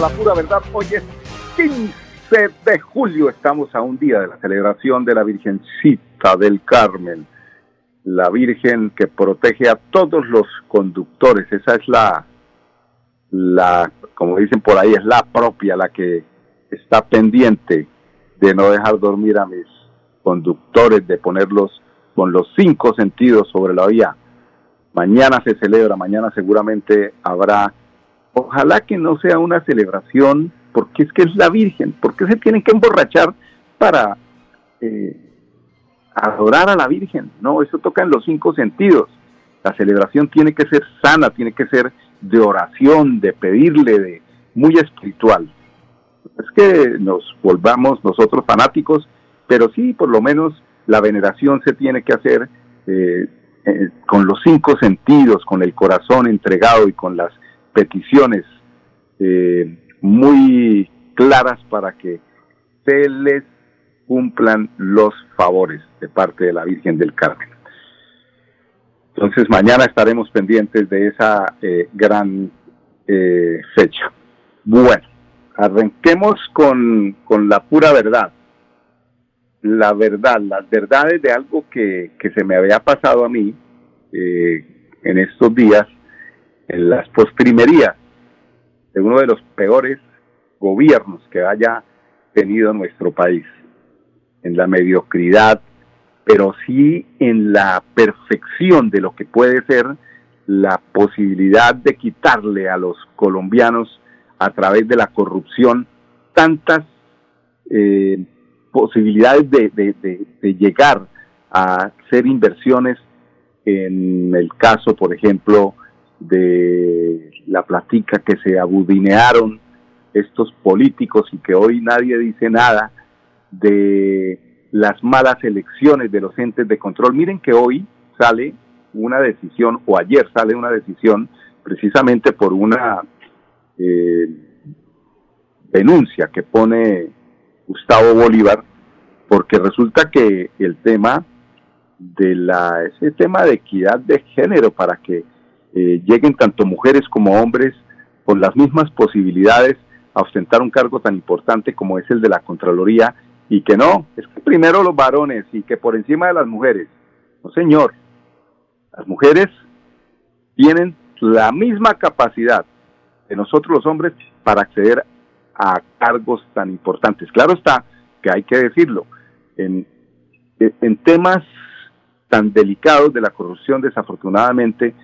La pura verdad. Hoy es 15 de julio, estamos a un día de la celebración de la Virgencita del Carmen, la Virgen que protege a todos los conductores. Esa es la, la, como dicen por ahí, es la propia, la que está pendiente de no dejar dormir a mis conductores, de ponerlos con los cinco sentidos sobre la vía. Mañana se celebra, mañana seguramente habrá Ojalá que no sea una celebración porque es que es la Virgen, porque se tienen que emborrachar para eh, adorar a la Virgen. No, eso toca en los cinco sentidos. La celebración tiene que ser sana, tiene que ser de oración, de pedirle, de muy espiritual. Es que nos volvamos nosotros fanáticos, pero sí, por lo menos la veneración se tiene que hacer eh, eh, con los cinco sentidos, con el corazón entregado y con las peticiones eh, muy claras para que se les cumplan los favores de parte de la Virgen del Carmen. Entonces mañana estaremos pendientes de esa eh, gran eh, fecha. Bueno, arranquemos con, con, la pura verdad. La verdad, las verdades de algo que, que se me había pasado a mí en estos días en las postrimerías de uno de los peores gobiernos que haya tenido nuestro país, en la mediocridad, pero sí en la perfección de lo que puede ser la posibilidad de quitarle a los colombianos a través de la corrupción tantas eh, posibilidades de, de llegar a hacer inversiones en el caso, por ejemplo, de la platica que se abudinearon estos políticos y que hoy nadie dice nada de las malas elecciones de los entes de control. Miren que hoy sale una decisión, o ayer sale una decisión, precisamente por una eh, denuncia que pone Gustavo Bolívar, porque resulta que el tema de la, ese tema de equidad de género para que eh, lleguen tanto mujeres como hombres con las mismas posibilidades a ostentar un cargo tan importante como es el de la Contraloría y que no, es que primero los varones y que por encima de las mujeres. No, señor, las mujeres tienen la misma capacidad de nosotros los hombres para acceder a cargos tan importantes. Claro está que hay que decirlo, en, en temas tan delicados de la corrupción, desafortunadamente,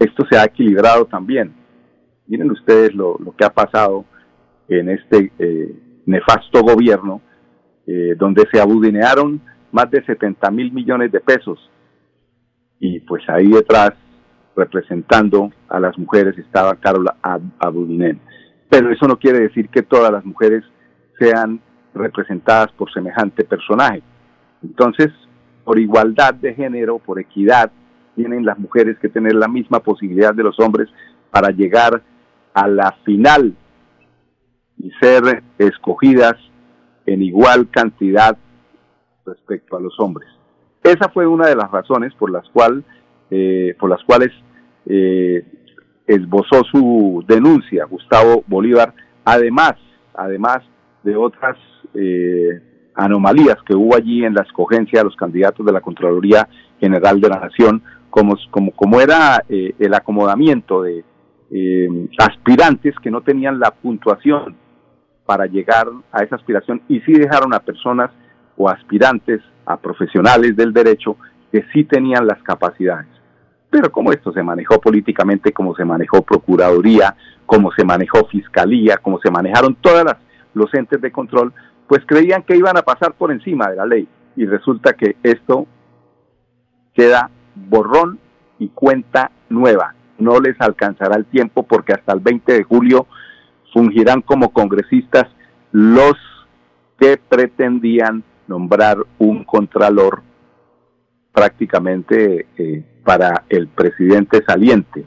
esto se ha equilibrado también. Miren ustedes lo, que ha pasado en este eh, nefasto gobierno, eh, donde se abudinearon más de 70 mil millones de pesos. Y pues ahí detrás, representando a las mujeres, estaba Carola Abudinen. Pero eso no quiere decir que todas las mujeres sean representadas por semejante personaje. Entonces, por igualdad de género, por equidad, tienen las mujeres que tener la misma posibilidad de los hombres para llegar a la final y ser escogidas en igual cantidad respecto a los hombres. Esa fue una de las razones por las, cual, eh, por las cuales eh, esbozó su denuncia Gustavo Bolívar, además, además de otras eh, anomalías que hubo allí en la escogencia de los candidatos de la Contraloría General de la Nación, como, como, como era eh, el acomodamiento de eh, aspirantes que no tenían la puntuación para llegar a esa aspiración y sí dejaron a personas o aspirantes a profesionales del derecho que sí tenían las capacidades. Pero como esto se manejó políticamente, como se manejó Procuraduría, como se manejó Fiscalía, como se manejaron todas los entes de control, pues creían que iban a pasar por encima de la ley y resulta que esto queda borrón y cuenta nueva. No les alcanzará el tiempo porque hasta el 20 de julio fungirán como congresistas los que pretendían nombrar un contralor prácticamente eh, para el presidente saliente,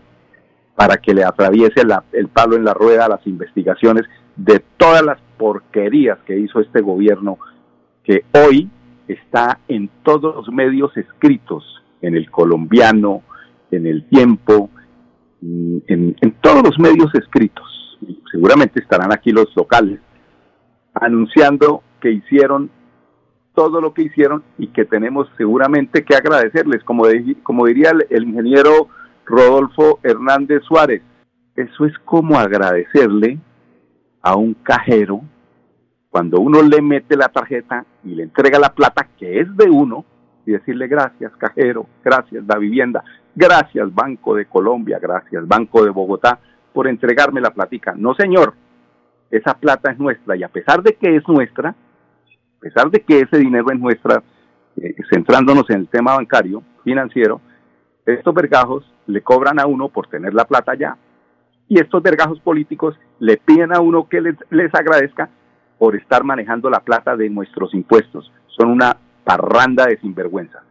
para que le atraviese el palo en la rueda a las investigaciones de todas las porquerías que hizo este gobierno, que hoy está en todos los medios escritos, en el colombiano, en el tiempo, en, en todos los medios escritos. Seguramente estarán aquí los locales anunciando que hicieron todo lo que hicieron y que tenemos seguramente que agradecerles, como, como diría el, ingeniero Rodolfo Hernández Suárez. Eso es como agradecerle a un cajero cuando uno le mete la tarjeta y le entrega la plata que es de uno y decirle gracias cajero, gracias la vivienda, gracias Banco de Colombia, gracias Banco de Bogotá por entregarme la platica. No señor, esa plata es nuestra y a pesar de que es nuestra, a pesar de que ese dinero es nuestra, eh, centrándonos en el tema bancario, financiero, estos vergajos le cobran a uno por tener la plata allá y estos vergajos políticos le piden a uno que les, les agradezca por estar manejando la plata de nuestros impuestos. Son una parranda de sinvergüenza.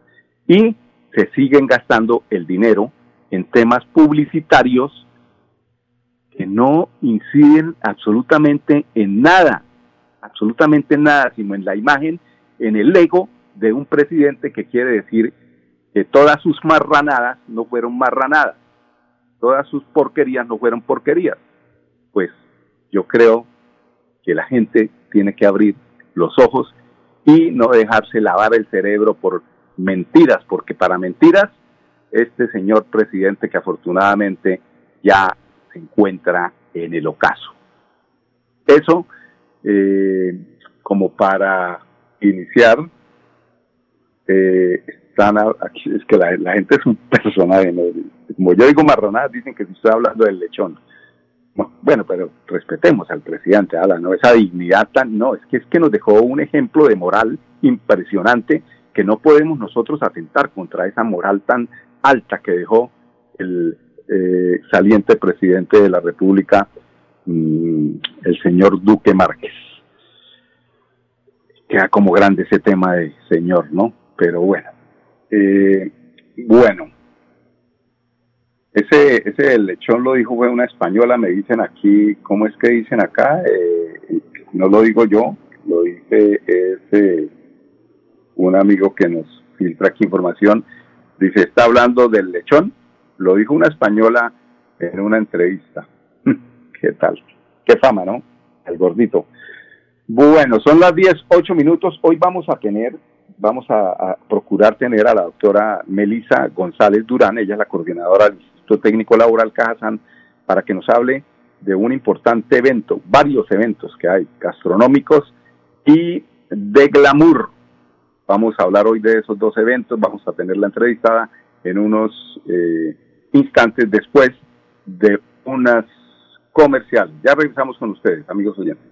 Y se siguen gastando el dinero en temas publicitarios que no inciden absolutamente en nada absolutamente nada, sino en la imagen, en el ego de un presidente que quiere decir que todas sus marranadas no fueron marranadas, todas sus porquerías no fueron porquerías. Pues yo creo que la gente tiene que abrir los ojos y no dejarse lavar el cerebro por mentiras, porque para mentiras, este señor presidente que afortunadamente ya se encuentra en el ocaso. Eso eh, como para iniciar, eh, están aquí, es que la, gente es un personaje, como yo digo marronadas, dicen que estoy hablando del lechón. Bueno, pero respetemos al presidente, Ala, no esa dignidad tan, no, es que es que nos dejó un ejemplo de moral impresionante que no podemos nosotros atentar contra esa moral tan alta que dejó el eh, saliente presidente de la República Mm, el señor Duque Márquez. Queda como grande ese tema de señor, ¿no? Pero bueno. Eh, bueno. Ese, ese lechón lo dijo fue una española, me dicen aquí, ¿cómo es que dicen acá? Eh, no lo digo yo, lo dice ese un amigo que nos filtra aquí información. Dice, está hablando del lechón, lo dijo una española en una entrevista. ¿Qué tal? Qué fama, ¿no? El gordito. Bueno, son las 10, 8 minutos. Hoy vamos a tener, vamos a, procurar tener a la doctora Melisa González Durán, ella es la coordinadora Técnico Laboral Cajazán, para que nos hable de un importante evento, varios eventos que hay, gastronómicos y de glamour. Vamos a hablar hoy de esos dos eventos, vamos a tener la entrevistada en unos eh, instantes después de unas comercial. Ya regresamos con ustedes, amigos oyentes.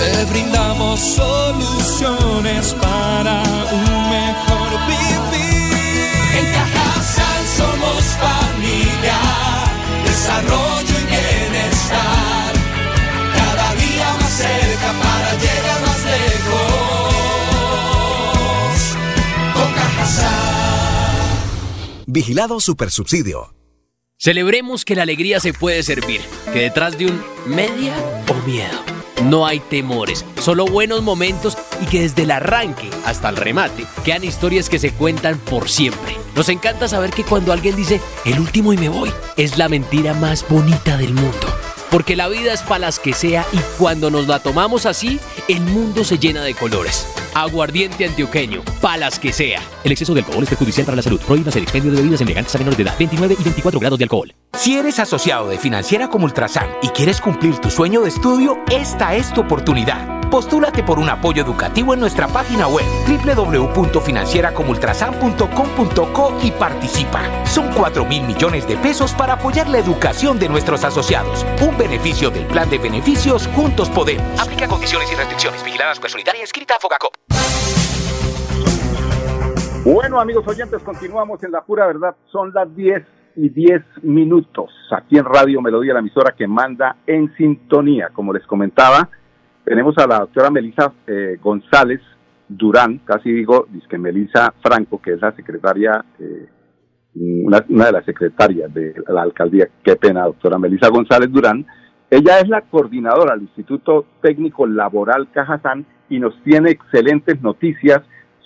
Te brindamos soluciones para un mejor vivir. En Cajasal somos familia, desarrollo y bienestar. Cada día más cerca para llegar más lejos. Con Cajasal. Vigilado Supersubsidio. Celebremos que la alegría se puede servir, que detrás de un media o miedo no hay temores, solo buenos momentos y que desde el arranque hasta el remate quedan historias que se cuentan por siempre. Nos encanta saber que cuando alguien dice el último y me voy, es la mentira más bonita del mundo. Porque la vida es para las que sea y cuando nos la tomamos así, el mundo se llena de colores. Aguardiente antioqueño, palas que sea. El exceso de alcohol es perjudicial para la salud. Prohíbas el expendio de bebidas embriagantes a menores de edad. 29 y 24 grados de alcohol. Si eres asociado de Financiera como Ultrasan y quieres cumplir tu sueño de estudio, esta es tu oportunidad. Postúlate por un apoyo educativo en nuestra página web www.financieracomultrasan.com.co y participa. Son 4 mil millones de pesos para apoyar la educación de nuestros asociados. Un beneficio del plan de beneficios Juntos Podemos. Aplica condiciones y restricciones. Vigiladas Supersolidaria inscrita a Fogacop. Bueno, amigos oyentes, continuamos en la pura verdad. Son las 10 y 10 minutos aquí en Radio Melodía, la emisora que manda en sintonía. Como les comentaba, tenemos a la doctora Melisa eh, González Durán, casi digo, dice Melisa Franco, que es la secretaria, eh, una, una, de las secretarias de la alcaldía, qué pena, doctora Melisa González Durán. Ella es la coordinadora del Instituto Técnico Laboral Cajazán y nos tiene excelentes noticias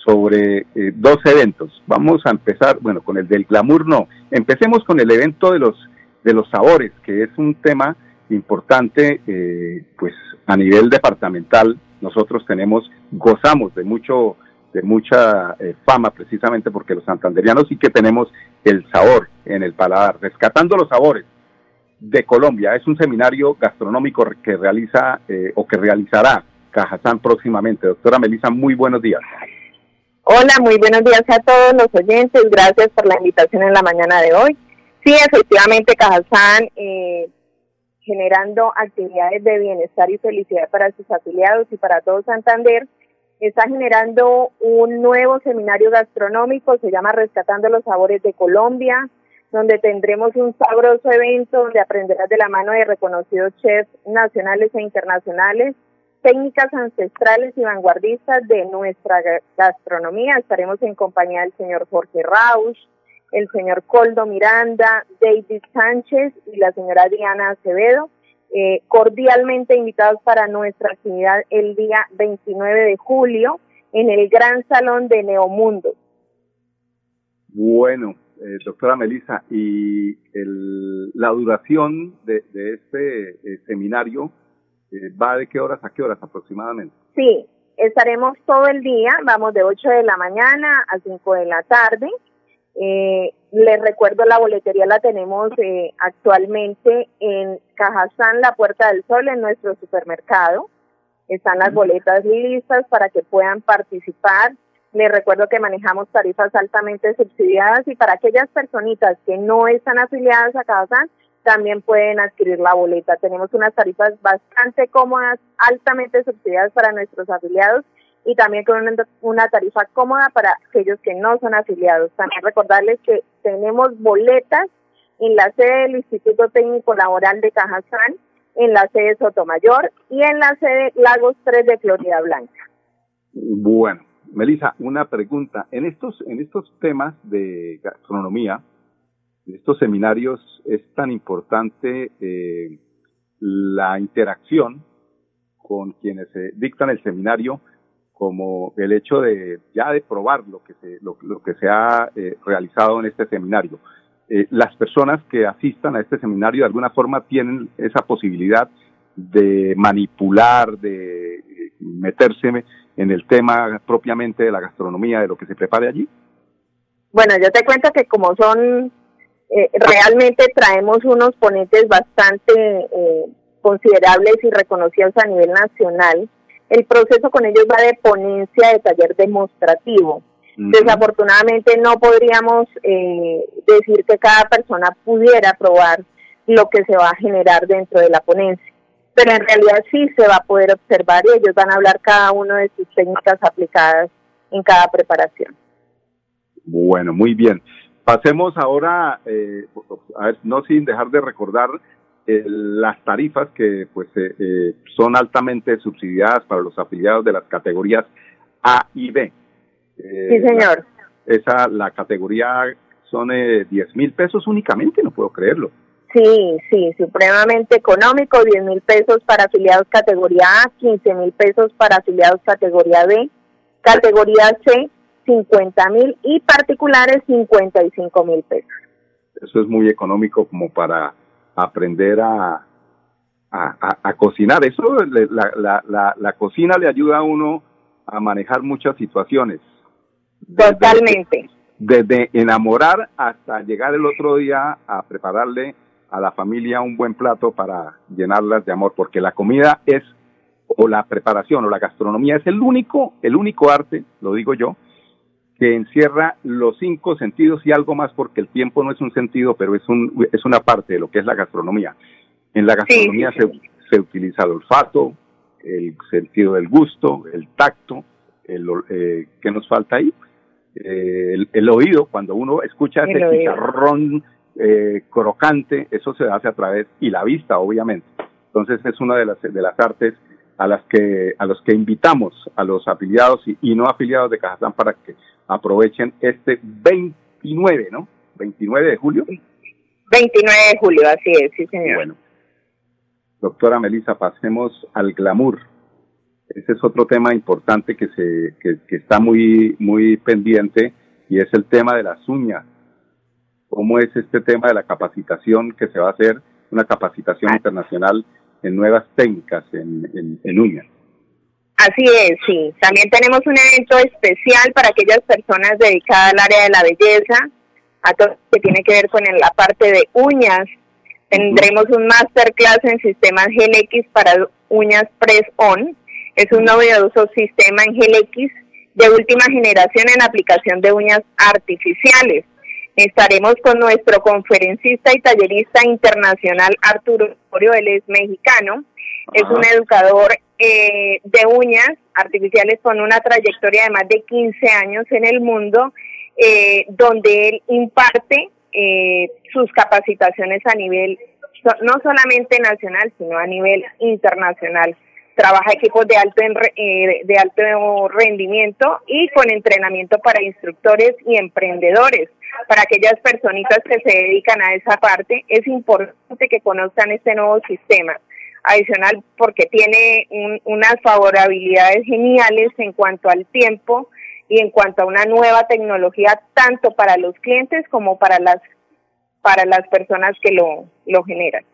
sobre eh, dos eventos. Vamos a empezar, bueno, con el del glamour no. Empecemos con el evento de los de los sabores, que es un tema importante, eh, pues a nivel departamental. Nosotros tenemos, gozamos de mucho, de mucha eh, fama precisamente porque los santanderianos sí que tenemos el sabor en el paladar, rescatando los sabores de Colombia. Es un seminario gastronómico que realiza eh, o que realizará Cajazán próximamente. Doctora Melissa, muy buenos días. Hola, muy buenos días a todos los oyentes. Gracias por la invitación en la mañana de hoy. Sí, efectivamente, Cajazán, eh, generando actividades de bienestar y felicidad para sus afiliados y para todo Santander, está generando un nuevo seminario gastronómico, se llama Rescatando los Sabores de Colombia, donde tendremos un sabroso evento donde aprenderás de la mano de reconocidos chefs nacionales e internacionales técnicas ancestrales y vanguardistas de nuestra gastronomía. Estaremos en compañía del señor Jorge Rausch, el señor Coldo Miranda, David Sánchez y la señora Diana Acevedo, eh, cordialmente invitados para nuestra actividad el día 29 de julio en el Gran Salón de Neomundo. Bueno, eh, doctora Melissa, y el, la duración de, de este eh, seminario eh, ¿Va de qué horas a qué horas aproximadamente? Sí, estaremos todo el día, vamos de 8 de la mañana a 5 de la tarde. Eh, les recuerdo, la boletería la tenemos eh, actualmente en Cajazán, la Puerta del Sol, en nuestro supermercado. Están las boletas listas para que puedan participar. Les recuerdo que manejamos tarifas altamente subsidiadas y para aquellas personitas que no están afiliadas a Cajazán, también pueden adquirir la boleta. Tenemos unas tarifas bastante cómodas, altamente subsidiadas para nuestros afiliados y también con una, tarifa cómoda para aquellos que no son afiliados. También recordarles que tenemos boletas en la sede del Instituto Técnico Laboral de Cajazán, en la sede Sotomayor y en la sede Lagos 3 de Florida Blanca. Bueno, Melissa, una pregunta. En estos, en estos temas de gastronomía, estos seminarios es tan importante eh, la interacción con quienes se dictan el seminario como el hecho de ya de probar lo que se lo, que se ha eh, realizado en este seminario eh, las personas que asistan a este seminario de alguna forma tienen esa posibilidad de manipular de meterse en el tema propiamente de la gastronomía de lo que se prepare allí bueno yo te cuento que como son eh, realmente traemos unos ponentes bastante eh, considerables y reconocidos a nivel nacional. El proceso con ellos va de ponencia de taller demostrativo. Desafortunadamente no podríamos eh, decir que cada persona pudiera probar lo que se va a generar dentro de la ponencia, pero en realidad sí se va a poder observar y ellos van a hablar cada uno de sus técnicas aplicadas en cada preparación. Bueno, muy bien. Pasemos ahora, eh, a ver, no sin dejar de recordar eh, las tarifas que pues eh, eh, son altamente subsidiadas para los afiliados de las categorías A y B. sí, señor. La, esa, la categoría son eh, 10 mil pesos únicamente, no puedo creerlo. Sí, sí, supremamente económico, 10 mil pesos para afiliados categoría A, 15 mil pesos para afiliados categoría B, categoría C, 50 mil y particulares 55 mil pesos. Eso es muy económico como para aprender a, a, a, cocinar. Eso, la, la, la, la, cocina le ayuda a uno a manejar muchas situaciones. Totalmente. Desde, desde enamorar hasta llegar el otro día a prepararle a la familia un buen plato para llenarlas de amor, porque la comida es, o la preparación o la gastronomía es el único, el único arte, lo digo yo, que encierra los cinco sentidos y algo más, porque el tiempo no es un sentido, pero es, un, es una parte de lo que es la gastronomía. En la gastronomía Se, se utiliza el olfato, el sentido del gusto, el tacto, el, eh, ¿qué nos falta ahí? Eh, el, oído, cuando uno escucha ese chicharrón eh, crocante, eso se hace a través, y la vista, obviamente. Entonces es una de las, de las artes a las que a los que invitamos a los afiliados y, no afiliados de Cajazán para que aprovechen este 29, ¿no? 29 de julio. 29 de julio, así es, sí señor. Bueno, doctora Melissa, pasemos al glamour. Ese es otro tema importante que, se, que, está muy, muy pendiente y es el tema de las uñas. ¿Cómo es este tema de la capacitación que se va a hacer, una capacitación ah. internacional en nuevas técnicas en, en, uñas? Así es, sí. También tenemos un evento especial para aquellas personas dedicadas al área de la belleza, a todo lo que tiene que ver con la parte de uñas, Tendremos un masterclass en sistemas GLX para uñas Press-On. Es un novedoso sistema en GLX de última generación en aplicación de uñas artificiales. Estaremos con nuestro conferencista y tallerista internacional Arturo Osorio, él es mexicano, es un educador eh, de uñas artificiales con una trayectoria de más de 15 años en el mundo, eh, donde él imparte eh, sus capacitaciones a nivel no solamente nacional, sino a nivel internacional. Trabaja equipos de alto, eh, de alto rendimiento y con entrenamiento para instructores y emprendedores. Para aquellas personitas que se dedican a esa parte, es importante que conozcan este nuevo sistema. Adicional, porque tiene unas favorabilidades geniales en cuanto al tiempo, y en cuanto a una nueva tecnología tanto para los clientes como para las para las personas que lo, lo generan.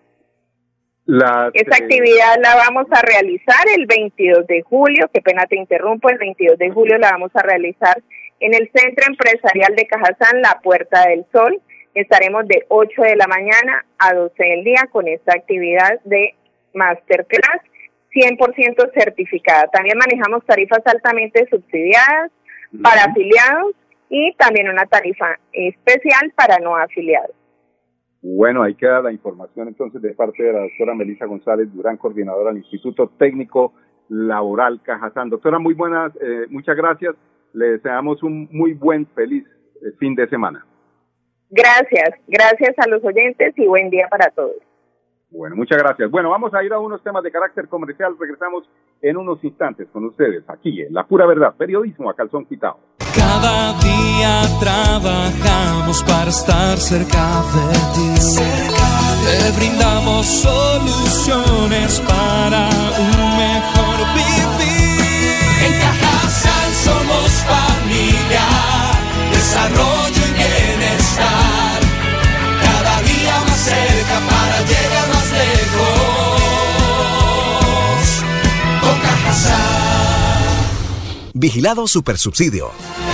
Esta eh, actividad la vamos a realizar el 22 de julio, qué pena te interrumpo, el 22 de julio la vamos a realizar en el Centro Empresarial de Cajazán, La Puerta del Sol. Estaremos de 8 de la mañana a 12 del día con esta actividad de masterclass 100% certificada. También manejamos tarifas altamente subsidiadas, para afiliados y también una tarifa especial para no afiliados. Bueno, ahí queda la información entonces de parte de la doctora Melissa González Durán, coordinadora del Instituto Técnico Laboral Cajazán. Doctora, muy buenas, eh, muchas gracias. Le deseamos un muy buen, feliz eh, fin de semana. Gracias, gracias a los oyentes y buen día para todos. Bueno, muchas gracias. Bueno, vamos a ir a unos temas de carácter comercial. Regresamos en unos instantes con ustedes aquí en La Pura Verdad, periodismo a calzón quitado. Cada día trabajamos para estar cerca de ti. Te brindamos soluciones para un mejor vivir. Vigilado Supersubsidio.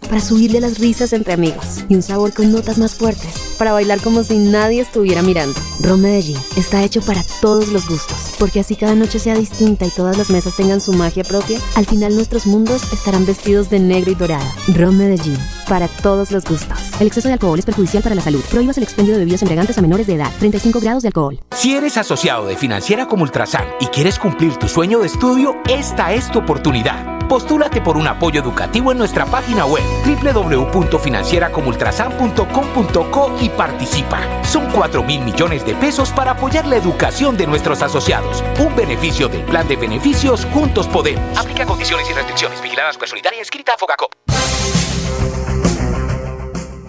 para subirle las risas entre amigos y un sabor con notas más fuertes para bailar como si nadie estuviera mirando. Ron Medellín está hecho para todos los gustos, porque así cada noche sea distinta y todas las mesas tengan su magia propia, al final nuestros mundos estarán vestidos de negro y dorado. Ron Medellín, para todos los gustos. El exceso de alcohol es perjudicial para la salud. Prohíbas el expendio de bebidas embriagantes a menores de edad. 35 grados de alcohol. Si eres asociado de Financiera como Ultrasan y quieres cumplir tu sueño de estudio, esta es tu oportunidad. Postúlate por un apoyo educativo en nuestra página web www.financieracomultrasan.com.co y participa. Son 4 mil millones de pesos para apoyar la educación de nuestros asociados. Un beneficio del plan de beneficios Juntos Podemos. Aplica condiciones y restricciones. Vigiladas por Solidaria escrita a Fogacop.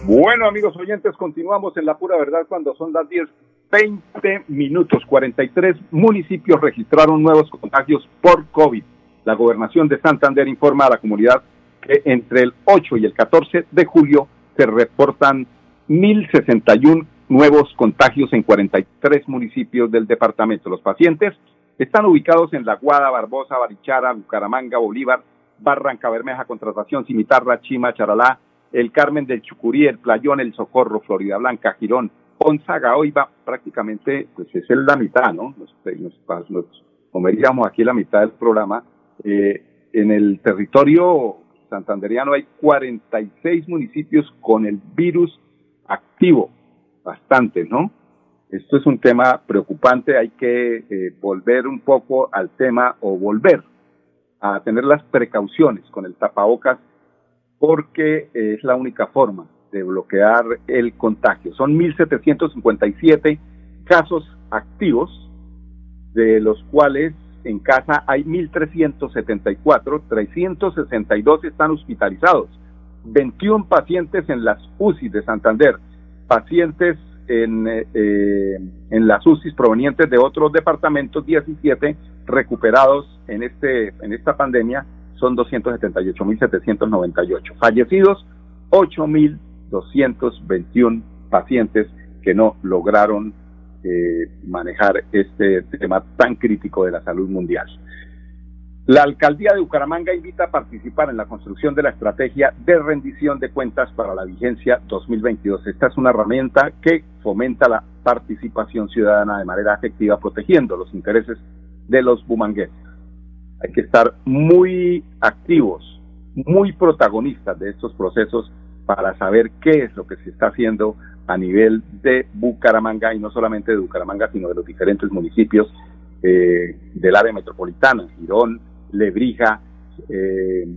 Bueno, amigos oyentes, continuamos en la pura verdad cuando son las 10 20 minutos. 43 municipios registraron nuevos contagios por COVID. La gobernación de Santander informa a la comunidad que entre el 8 y el 14 de julio se reportan 1.061 nuevos contagios en 43 municipios del departamento. Los pacientes están ubicados en La Guada, Barbosa, Barichara, Bucaramanga, Bolívar, Barranca Bermeja, Contratación, Cimitarra, Chima, Charalá, El Carmen del Chucurí, El Playón, El Socorro, Florida Blanca, Girón, Ponzaga, hoy prácticamente, pues es la mitad, ¿no? Nos comeríamos aquí la mitad del programa. Eh, en el territorio santanderiano hay 46 municipios con el virus activo, bastante, ¿no? Esto es un tema preocupante, hay que eh, volver un poco al tema o volver a tener las precauciones con el tapabocas porque es la única forma de bloquear el contagio. Son 1.757 casos activos, de los cuales en casa hay 1.374, 362 están hospitalizados, 21 pacientes en las UCI de Santander, pacientes en, eh, en las UCI provenientes de otros departamentos, 17 recuperados en, este, en esta pandemia, son 278.798. Fallecidos, 8.221 pacientes que no lograron eh, manejar este tema tan crítico de la salud mundial. La alcaldía de Bucaramanga invita a participar en la construcción de la estrategia de rendición de cuentas para la vigencia 2022. Esta es una herramienta que fomenta la participación ciudadana de manera efectiva, protegiendo los intereses de los bumangueses. Hay que estar muy activos, muy protagonistas de estos procesos para saber qué es lo que se está haciendo a nivel de Bucaramanga y no solamente de Bucaramanga, sino de los diferentes municipios eh, del área metropolitana, Girón, Lebrija, eh,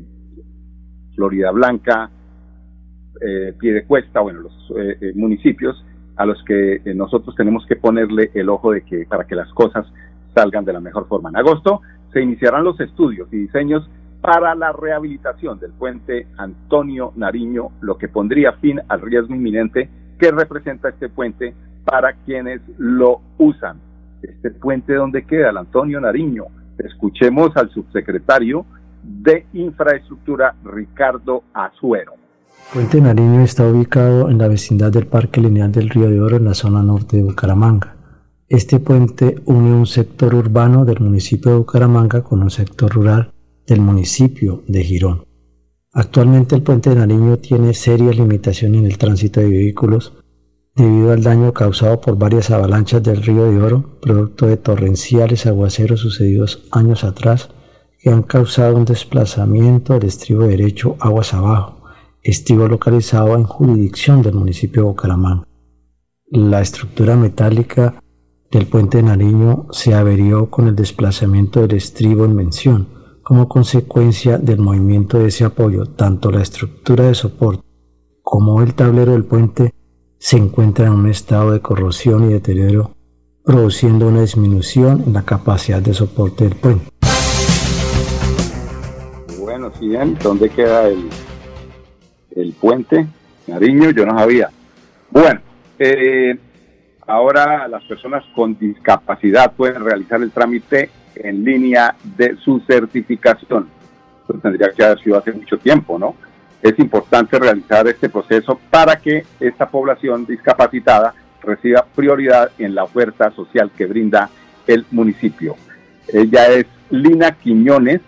Florida Blanca, eh, Piedecuesta, bueno, los eh, municipios a los que nosotros tenemos que ponerle el ojo de que para que las cosas salgan de la mejor forma. En agosto se iniciarán los estudios y diseños para la rehabilitación del puente Antonio Nariño, lo que pondría fin al riesgo inminente que representa este puente para quienes lo usan. Este puente, ¿dónde queda? El Antonio Nariño. Escuchemos al subsecretario de Infraestructura, Ricardo Azuero. Puente Nariño está ubicado en la vecindad del Parque Lineal del Río de Oro en la zona norte de Bucaramanga. Este puente une un sector urbano del municipio de Bucaramanga con un sector rural del municipio de Girón. Actualmente el puente de Nariño tiene serias limitaciones en el tránsito de vehículos debido al daño causado por varias avalanchas del río de Oro, producto de torrenciales aguaceros sucedidos años atrás, que han causado un desplazamiento del estribo derecho aguas abajo, estribo localizado en jurisdicción del municipio de Bucaramanga. La estructura metálica del puente de Nariño se averió con el desplazamiento del estribo en mención, como consecuencia del movimiento de ese apoyo, tanto la estructura de soporte como el tablero del puente se encuentran en un estado de corrosión y deterioro, produciendo una disminución en la capacidad de soporte del puente. Bueno, sí, ¿dónde queda el, el puente? Nariño, yo no sabía. Bueno, eh, ahora las personas con discapacidad pueden realizar el trámite en línea de su certificación. Eso tendría que haber sido hace mucho tiempo, ¿no? Es importante realizar este proceso para que esta población discapacitada reciba prioridad en la oferta social que brinda el municipio. Ella es Lina Quiñones,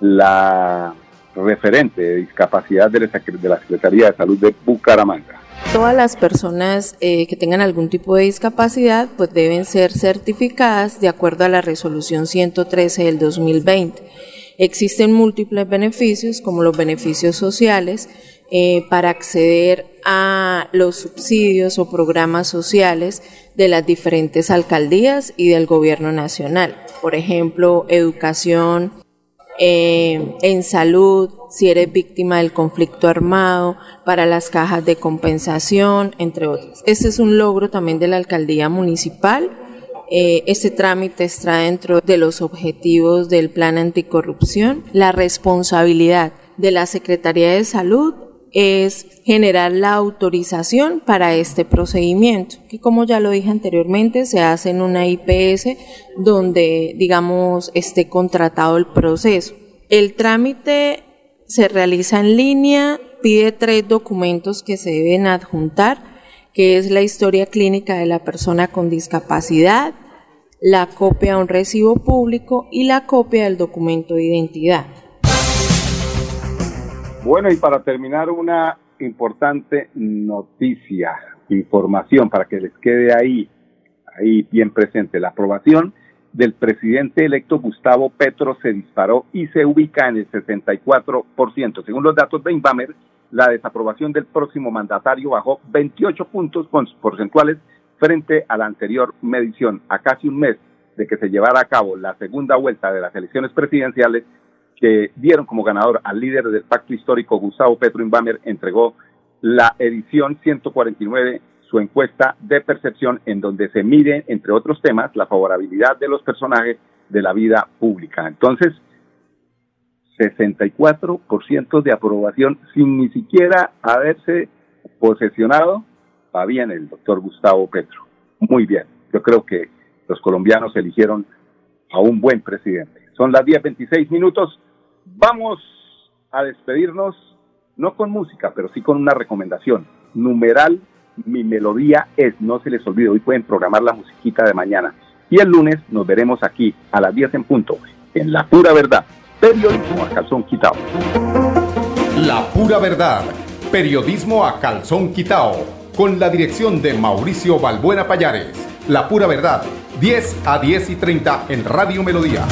la referente de discapacidad de la Secretaría de Salud de Bucaramanga. Todas las personas eh, que tengan algún tipo de discapacidad pues deben ser certificadas de acuerdo a la resolución 113 del 2020. Existen múltiples beneficios como los beneficios sociales eh, para acceder a los subsidios o programas sociales de las diferentes alcaldías y del gobierno nacional. Por ejemplo, educación, eh, en salud, si eres víctima del conflicto armado, para las cajas de compensación, entre otros. Este es un logro también de la alcaldía municipal. Este trámite está dentro de los objetivos del plan anticorrupción. La responsabilidad de la Secretaría de Salud es generar la autorización para este procedimiento, que como ya lo dije anteriormente, se hace en una IPS donde, digamos, esté contratado el proceso. El trámite se realiza en línea, pide tres documentos que se deben adjuntar, que es la historia clínica de la persona con discapacidad, la copia de un recibo público y la copia del documento de identidad. Bueno, y para terminar, una importante noticia, información para que les quede ahí, ahí bien presente. La aprobación del presidente electo Gustavo Petro se disparó y se ubica en el 64%. Según los datos de Invamer, la desaprobación del próximo mandatario bajó 28 puntos porcentuales frente a la anterior medición. A casi un mes de que se llevara a cabo la segunda vuelta de las elecciones presidenciales, que dieron como ganador al líder del pacto histórico, Gustavo Petro Inbamer, entregó la edición 149, su encuesta de percepción, en donde se mide, entre otros temas, la favorabilidad de los personajes de la vida pública. Entonces, 64% de aprobación sin ni siquiera haberse posesionado, va bien el doctor Gustavo Petro. Muy bien. Yo creo que los colombianos eligieron a un buen presidente. Son las 10.26 minutos. Vamos a despedirnos, no con música, pero sí con una recomendación. Numeral, mi melodía es, no se les olvide, hoy pueden programar la musiquita de mañana. Y el lunes nos veremos aquí a las 10 en punto, en La Pura Verdad, periodismo a calzón quitado. La Pura Verdad, periodismo a calzón quitado, con la dirección de Mauricio Balbuena Payares. La Pura Verdad, 10 a 10 y 30 en Radio Melodía.